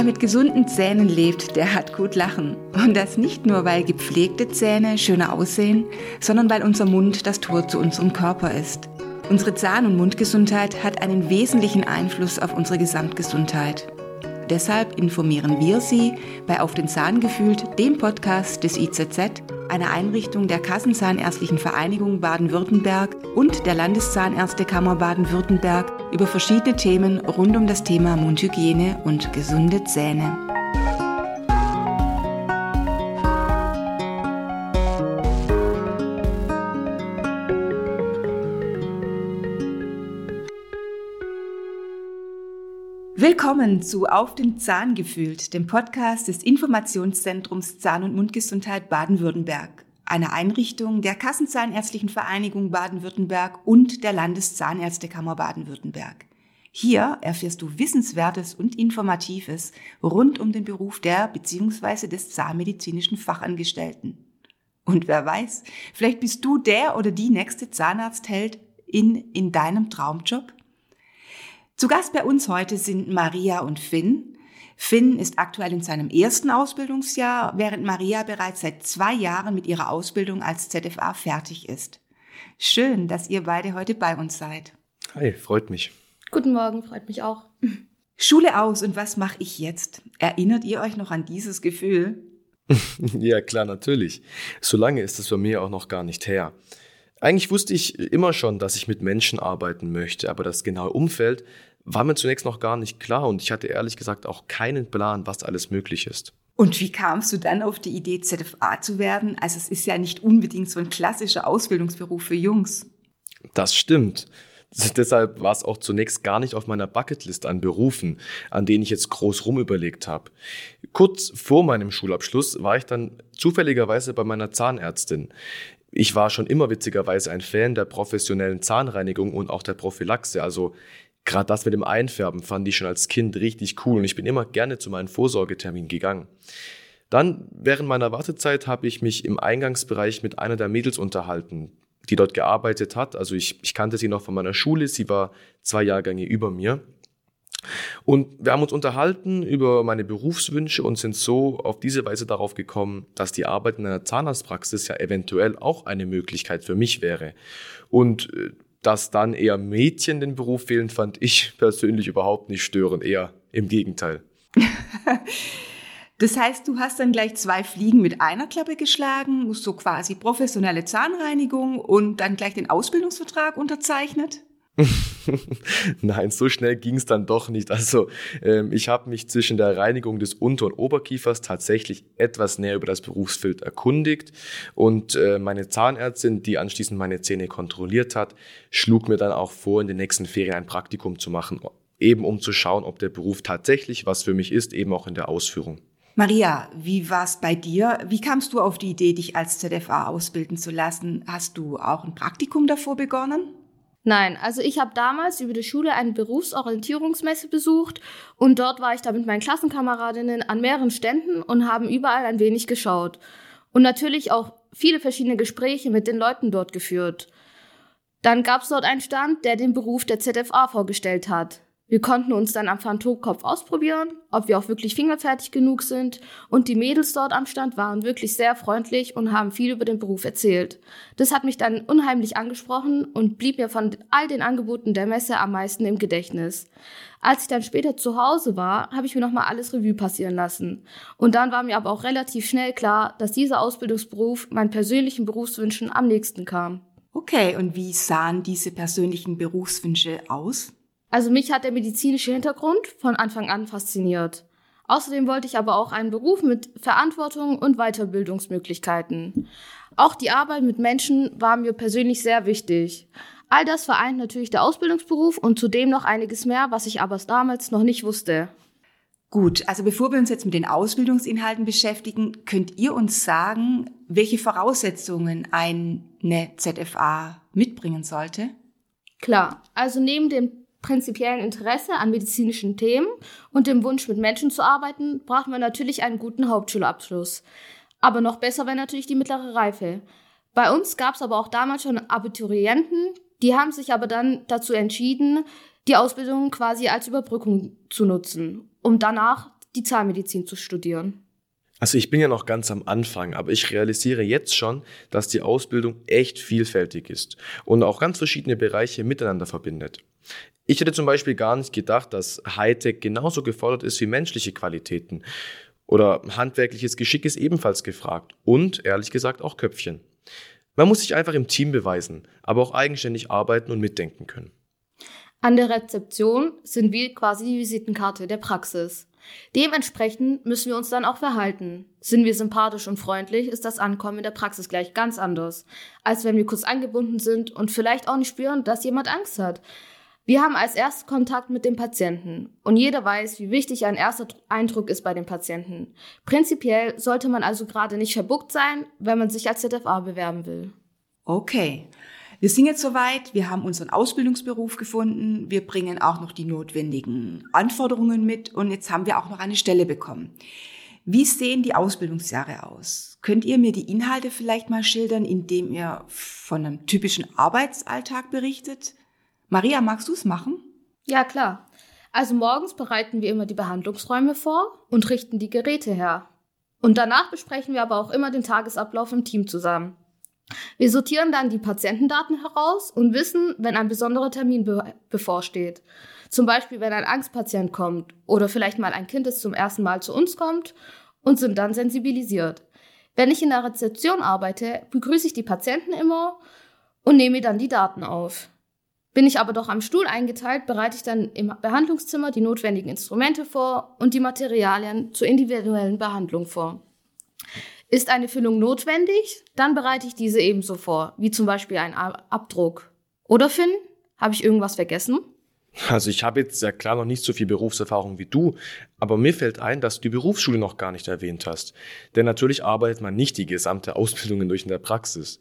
Wer mit gesunden Zähnen lebt, der hat gut lachen. Und das nicht nur, weil gepflegte Zähne schöner aussehen, sondern weil unser Mund das Tor zu unserem Körper ist. Unsere Zahn- und Mundgesundheit hat einen wesentlichen Einfluss auf unsere Gesamtgesundheit. Deshalb informieren wir Sie bei Auf den Zahn gefühlt, dem Podcast des IZZ, einer Einrichtung der Kassenzahnärztlichen Vereinigung Baden-Württemberg und der Landeszahnärztekammer Baden-Württemberg über verschiedene Themen rund um das Thema Mundhygiene und gesunde Zähne. Willkommen zu Auf den Zahn gefühlt, dem Podcast des Informationszentrums Zahn- und Mundgesundheit Baden-Württemberg, einer Einrichtung der Kassenzahnärztlichen Vereinigung Baden-Württemberg und der Landeszahnärztekammer Baden-Württemberg. Hier erfährst du Wissenswertes und Informatives rund um den Beruf der bzw. des zahnmedizinischen Fachangestellten. Und wer weiß, vielleicht bist du der oder die nächste Zahnarztheld in, in deinem Traumjob? Zu Gast bei uns heute sind Maria und Finn. Finn ist aktuell in seinem ersten Ausbildungsjahr, während Maria bereits seit zwei Jahren mit ihrer Ausbildung als ZFA fertig ist. Schön, dass ihr beide heute bei uns seid. Hi, freut mich. Guten Morgen, freut mich auch. Schule aus und was mache ich jetzt? Erinnert ihr euch noch an dieses Gefühl? ja, klar, natürlich. So lange ist es bei mir auch noch gar nicht her. Eigentlich wusste ich immer schon, dass ich mit Menschen arbeiten möchte, aber das genaue Umfeld war mir zunächst noch gar nicht klar und ich hatte ehrlich gesagt auch keinen Plan, was alles möglich ist. Und wie kamst du dann auf die Idee, ZFA zu werden? Also es ist ja nicht unbedingt so ein klassischer Ausbildungsberuf für Jungs. Das stimmt. Deshalb war es auch zunächst gar nicht auf meiner Bucketlist an Berufen, an denen ich jetzt groß rumüberlegt habe. Kurz vor meinem Schulabschluss war ich dann zufälligerweise bei meiner Zahnärztin. Ich war schon immer witzigerweise ein Fan der professionellen Zahnreinigung und auch der Prophylaxe. Also gerade das mit dem Einfärben fand ich schon als Kind richtig cool und ich bin immer gerne zu meinen Vorsorgeterminen gegangen. Dann, während meiner Wartezeit, habe ich mich im Eingangsbereich mit einer der Mädels unterhalten, die dort gearbeitet hat. Also ich, ich kannte sie noch von meiner Schule, sie war zwei Jahrgänge über mir. Und wir haben uns unterhalten über meine Berufswünsche und sind so auf diese Weise darauf gekommen, dass die Arbeit in einer Zahnarztpraxis ja eventuell auch eine Möglichkeit für mich wäre. Und äh, dass dann eher Mädchen den Beruf wählen, fand ich persönlich überhaupt nicht störend, eher im Gegenteil. das heißt, du hast dann gleich zwei Fliegen mit einer Klappe geschlagen, so quasi professionelle Zahnreinigung und dann gleich den Ausbildungsvertrag unterzeichnet? Nein, so schnell ging es dann doch nicht. Also ähm, ich habe mich zwischen der Reinigung des Unter- und Oberkiefers tatsächlich etwas näher über das Berufsfeld erkundigt und äh, meine Zahnärztin, die anschließend meine Zähne kontrolliert hat, schlug mir dann auch vor, in den nächsten Ferien ein Praktikum zu machen, eben um zu schauen, ob der Beruf tatsächlich was für mich ist, eben auch in der Ausführung. Maria, wie war es bei dir? Wie kamst du auf die Idee, dich als ZFA ausbilden zu lassen? Hast du auch ein Praktikum davor begonnen? Nein, also ich habe damals über die Schule eine Berufsorientierungsmesse besucht und dort war ich da mit meinen Klassenkameradinnen an mehreren Ständen und haben überall ein wenig geschaut. Und natürlich auch viele verschiedene Gespräche mit den Leuten dort geführt. Dann gab es dort einen Stand, der den Beruf der ZFA vorgestellt hat. Wir konnten uns dann am Phantomkopf ausprobieren, ob wir auch wirklich fingerfertig genug sind. Und die Mädels dort am Stand waren wirklich sehr freundlich und haben viel über den Beruf erzählt. Das hat mich dann unheimlich angesprochen und blieb mir von all den Angeboten der Messe am meisten im Gedächtnis. Als ich dann später zu Hause war, habe ich mir nochmal alles Revue passieren lassen. Und dann war mir aber auch relativ schnell klar, dass dieser Ausbildungsberuf meinen persönlichen Berufswünschen am nächsten kam. Okay, und wie sahen diese persönlichen Berufswünsche aus? Also mich hat der medizinische Hintergrund von Anfang an fasziniert. Außerdem wollte ich aber auch einen Beruf mit Verantwortung und Weiterbildungsmöglichkeiten. Auch die Arbeit mit Menschen war mir persönlich sehr wichtig. All das vereint natürlich der Ausbildungsberuf und zudem noch einiges mehr, was ich aber damals noch nicht wusste. Gut, also bevor wir uns jetzt mit den Ausbildungsinhalten beschäftigen, könnt ihr uns sagen, welche Voraussetzungen eine ZFA mitbringen sollte? Klar, also neben dem prinzipiellen Interesse an medizinischen Themen und dem Wunsch, mit Menschen zu arbeiten, braucht man natürlich einen guten Hauptschulabschluss. Aber noch besser wäre natürlich die mittlere Reife. Bei uns gab es aber auch damals schon Abiturienten, die haben sich aber dann dazu entschieden, die Ausbildung quasi als Überbrückung zu nutzen, um danach die Zahnmedizin zu studieren? Also ich bin ja noch ganz am Anfang, aber ich realisiere jetzt schon, dass die Ausbildung echt vielfältig ist und auch ganz verschiedene Bereiche miteinander verbindet. Ich hätte zum Beispiel gar nicht gedacht, dass Hightech genauso gefordert ist wie menschliche Qualitäten. Oder handwerkliches Geschick ist ebenfalls gefragt. Und, ehrlich gesagt, auch Köpfchen. Man muss sich einfach im Team beweisen, aber auch eigenständig arbeiten und mitdenken können. An der Rezeption sind wir quasi die Visitenkarte der Praxis. Dementsprechend müssen wir uns dann auch verhalten. Sind wir sympathisch und freundlich, ist das Ankommen in der Praxis gleich ganz anders, als wenn wir kurz angebunden sind und vielleicht auch nicht spüren, dass jemand Angst hat. Wir haben als erstes Kontakt mit dem Patienten und jeder weiß, wie wichtig ein erster Eindruck ist bei dem Patienten. Prinzipiell sollte man also gerade nicht verbuckt sein, wenn man sich als ZFA bewerben will. Okay. Wir sind jetzt soweit, wir haben unseren Ausbildungsberuf gefunden, wir bringen auch noch die notwendigen Anforderungen mit und jetzt haben wir auch noch eine Stelle bekommen. Wie sehen die Ausbildungsjahre aus? Könnt ihr mir die Inhalte vielleicht mal schildern, indem ihr von einem typischen Arbeitsalltag berichtet? Maria, magst du es machen? Ja, klar. Also morgens bereiten wir immer die Behandlungsräume vor und richten die Geräte her. Und danach besprechen wir aber auch immer den Tagesablauf im Team zusammen. Wir sortieren dann die Patientendaten heraus und wissen, wenn ein besonderer Termin be bevorsteht. Zum Beispiel, wenn ein Angstpatient kommt oder vielleicht mal ein Kind, das zum ersten Mal zu uns kommt und sind dann sensibilisiert. Wenn ich in der Rezeption arbeite, begrüße ich die Patienten immer und nehme dann die Daten auf. Bin ich aber doch am Stuhl eingeteilt, bereite ich dann im Behandlungszimmer die notwendigen Instrumente vor und die Materialien zur individuellen Behandlung vor. Ist eine Füllung notwendig, dann bereite ich diese ebenso vor, wie zum Beispiel ein Abdruck. Oder Finn, habe ich irgendwas vergessen? Also ich habe jetzt ja klar noch nicht so viel Berufserfahrung wie du, aber mir fällt ein, dass du die Berufsschule noch gar nicht erwähnt hast. Denn natürlich arbeitet man nicht die gesamte Ausbildung durch in der Praxis.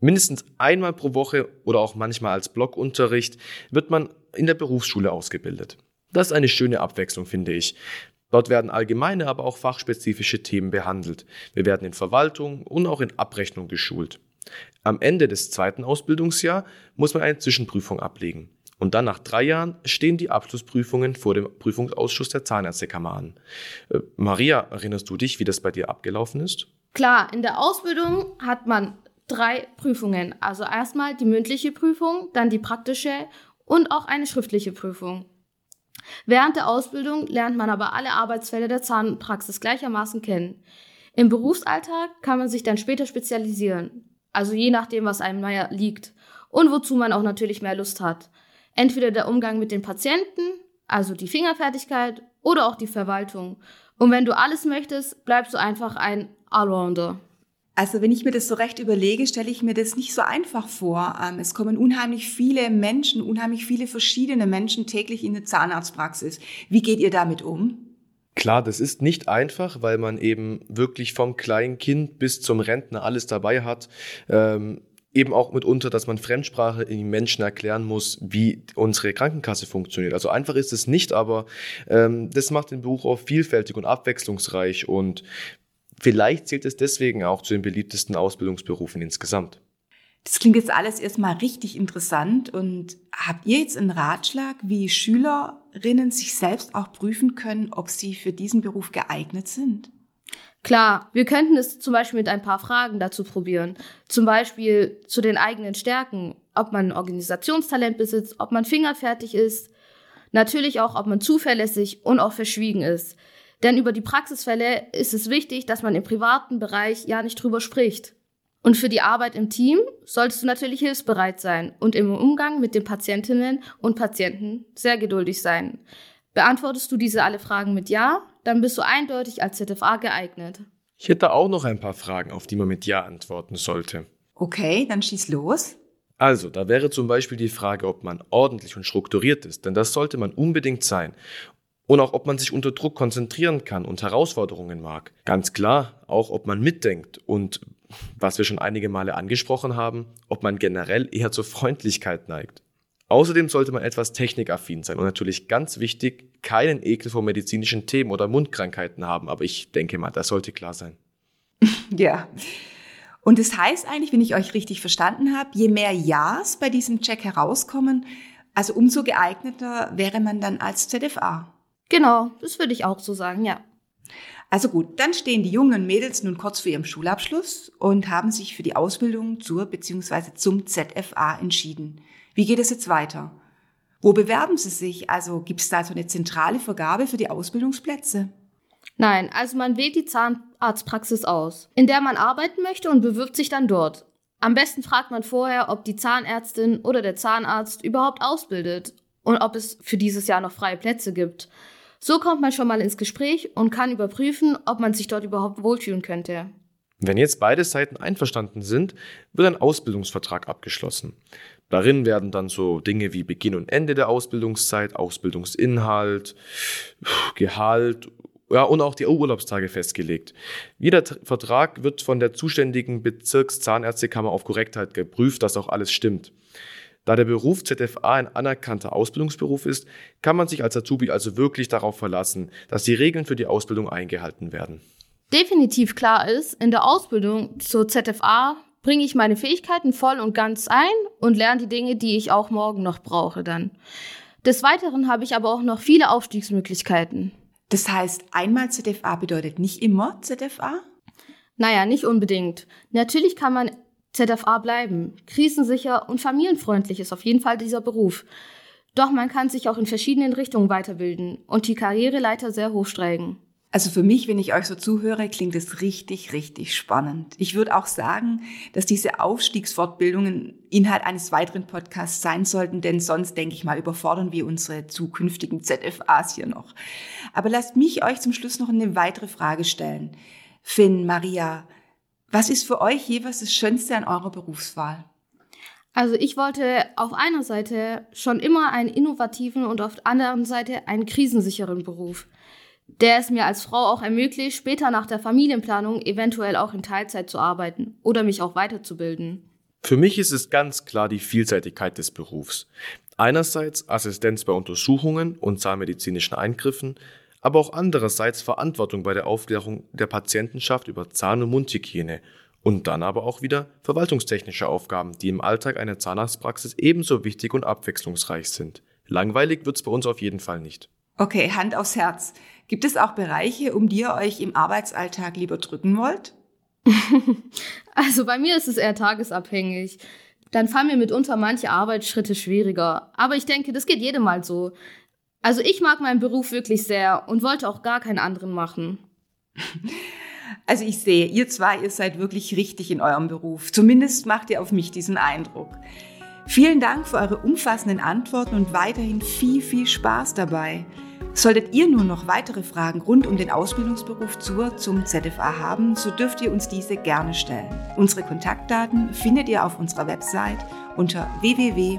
Mindestens einmal pro Woche oder auch manchmal als Blockunterricht wird man in der Berufsschule ausgebildet. Das ist eine schöne Abwechslung, finde ich. Dort werden allgemeine, aber auch fachspezifische Themen behandelt. Wir werden in Verwaltung und auch in Abrechnung geschult. Am Ende des zweiten Ausbildungsjahr muss man eine Zwischenprüfung ablegen. Und dann nach drei Jahren stehen die Abschlussprüfungen vor dem Prüfungsausschuss der Zahnärztekammer an. Äh, Maria, erinnerst du dich, wie das bei dir abgelaufen ist? Klar, in der Ausbildung hat man drei Prüfungen. Also erstmal die mündliche Prüfung, dann die praktische und auch eine schriftliche Prüfung. Während der Ausbildung lernt man aber alle Arbeitsfälle der Zahnpraxis gleichermaßen kennen. Im Berufsalltag kann man sich dann später spezialisieren, also je nachdem, was einem mehr liegt und wozu man auch natürlich mehr Lust hat. Entweder der Umgang mit den Patienten, also die Fingerfertigkeit oder auch die Verwaltung. Und wenn du alles möchtest, bleibst du einfach ein Allrounder. Also wenn ich mir das so recht überlege, stelle ich mir das nicht so einfach vor. Ähm, es kommen unheimlich viele Menschen, unheimlich viele verschiedene Menschen täglich in eine Zahnarztpraxis. Wie geht ihr damit um? Klar, das ist nicht einfach, weil man eben wirklich vom kleinen Kind bis zum Rentner alles dabei hat. Ähm, eben auch mitunter, dass man Fremdsprache in den Menschen erklären muss, wie unsere Krankenkasse funktioniert. Also einfach ist es nicht, aber ähm, das macht den Beruf auch vielfältig und abwechslungsreich und Vielleicht zählt es deswegen auch zu den beliebtesten Ausbildungsberufen insgesamt. Das klingt jetzt alles erstmal richtig interessant. Und habt ihr jetzt einen Ratschlag, wie Schülerinnen sich selbst auch prüfen können, ob sie für diesen Beruf geeignet sind? Klar, wir könnten es zum Beispiel mit ein paar Fragen dazu probieren. Zum Beispiel zu den eigenen Stärken, ob man Organisationstalent besitzt, ob man fingerfertig ist, natürlich auch, ob man zuverlässig und auch verschwiegen ist. Denn über die Praxisfälle ist es wichtig, dass man im privaten Bereich ja nicht drüber spricht. Und für die Arbeit im Team solltest du natürlich hilfsbereit sein und im Umgang mit den Patientinnen und Patienten sehr geduldig sein. Beantwortest du diese alle Fragen mit Ja, dann bist du eindeutig als ZFA geeignet. Ich hätte auch noch ein paar Fragen, auf die man mit Ja antworten sollte. Okay, dann schieß los. Also, da wäre zum Beispiel die Frage, ob man ordentlich und strukturiert ist, denn das sollte man unbedingt sein und auch ob man sich unter Druck konzentrieren kann und Herausforderungen mag. Ganz klar, auch ob man mitdenkt und was wir schon einige Male angesprochen haben, ob man generell eher zur Freundlichkeit neigt. Außerdem sollte man etwas technikaffin sein und natürlich ganz wichtig, keinen Ekel vor medizinischen Themen oder Mundkrankheiten haben, aber ich denke mal, das sollte klar sein. Ja. Und das heißt eigentlich, wenn ich euch richtig verstanden habe, je mehr Ja's bei diesem Check herauskommen, also umso geeigneter wäre man dann als ZFA. Genau, das würde ich auch so sagen, ja. Also gut, dann stehen die jungen Mädels nun kurz vor ihrem Schulabschluss und haben sich für die Ausbildung zur bzw. zum ZFA entschieden. Wie geht es jetzt weiter? Wo bewerben sie sich? Also gibt es da so eine zentrale Vergabe für die Ausbildungsplätze? Nein, also man wählt die Zahnarztpraxis aus, in der man arbeiten möchte und bewirbt sich dann dort. Am besten fragt man vorher, ob die Zahnärztin oder der Zahnarzt überhaupt ausbildet und ob es für dieses Jahr noch freie Plätze gibt. So kommt man schon mal ins Gespräch und kann überprüfen, ob man sich dort überhaupt wohlfühlen könnte. Wenn jetzt beide Seiten einverstanden sind, wird ein Ausbildungsvertrag abgeschlossen. Darin werden dann so Dinge wie Beginn und Ende der Ausbildungszeit, Ausbildungsinhalt, Gehalt ja, und auch die Urlaubstage festgelegt. Jeder Vertrag wird von der zuständigen Bezirkszahnärztekammer auf Korrektheit geprüft, dass auch alles stimmt. Da der Beruf ZFA ein anerkannter Ausbildungsberuf ist, kann man sich als Azubi also wirklich darauf verlassen, dass die Regeln für die Ausbildung eingehalten werden. Definitiv klar ist, in der Ausbildung zur ZFA bringe ich meine Fähigkeiten voll und ganz ein und lerne die Dinge, die ich auch morgen noch brauche dann. Des Weiteren habe ich aber auch noch viele Aufstiegsmöglichkeiten. Das heißt, einmal ZFA bedeutet nicht immer ZFA? Naja, nicht unbedingt. Natürlich kann man ZFA bleiben. Krisensicher und familienfreundlich ist auf jeden Fall dieser Beruf. Doch man kann sich auch in verschiedenen Richtungen weiterbilden und die Karriereleiter sehr hoch steigen. Also für mich, wenn ich euch so zuhöre, klingt es richtig, richtig spannend. Ich würde auch sagen, dass diese Aufstiegsfortbildungen Inhalt eines weiteren Podcasts sein sollten, denn sonst, denke ich mal, überfordern wir unsere zukünftigen ZFAs hier noch. Aber lasst mich euch zum Schluss noch eine weitere Frage stellen. Finn, Maria, was ist für euch jeweils das Schönste an eurer Berufswahl? Also ich wollte auf einer Seite schon immer einen innovativen und auf der anderen Seite einen krisensicheren Beruf, der es mir als Frau auch ermöglicht, später nach der Familienplanung eventuell auch in Teilzeit zu arbeiten oder mich auch weiterzubilden. Für mich ist es ganz klar die Vielseitigkeit des Berufs. Einerseits Assistenz bei Untersuchungen und zahnmedizinischen Eingriffen, aber auch andererseits Verantwortung bei der Aufklärung der Patientenschaft über Zahn- und Mundhygiene und dann aber auch wieder verwaltungstechnische Aufgaben, die im Alltag einer Zahnarztpraxis ebenso wichtig und abwechslungsreich sind. Langweilig wird's bei uns auf jeden Fall nicht. Okay, Hand aufs Herz. Gibt es auch Bereiche, um die ihr euch im Arbeitsalltag lieber drücken wollt? also bei mir ist es eher tagesabhängig. Dann fallen mir mitunter manche Arbeitsschritte schwieriger. Aber ich denke, das geht jedem mal so. Also ich mag meinen Beruf wirklich sehr und wollte auch gar keinen anderen machen. Also ich sehe, ihr zwei, ihr seid wirklich richtig in eurem Beruf. Zumindest macht ihr auf mich diesen Eindruck. Vielen Dank für eure umfassenden Antworten und weiterhin viel, viel Spaß dabei. Solltet ihr nun noch weitere Fragen rund um den Ausbildungsberuf zur zum ZFA haben, so dürft ihr uns diese gerne stellen. Unsere Kontaktdaten findet ihr auf unserer Website unter www.izzbw.de.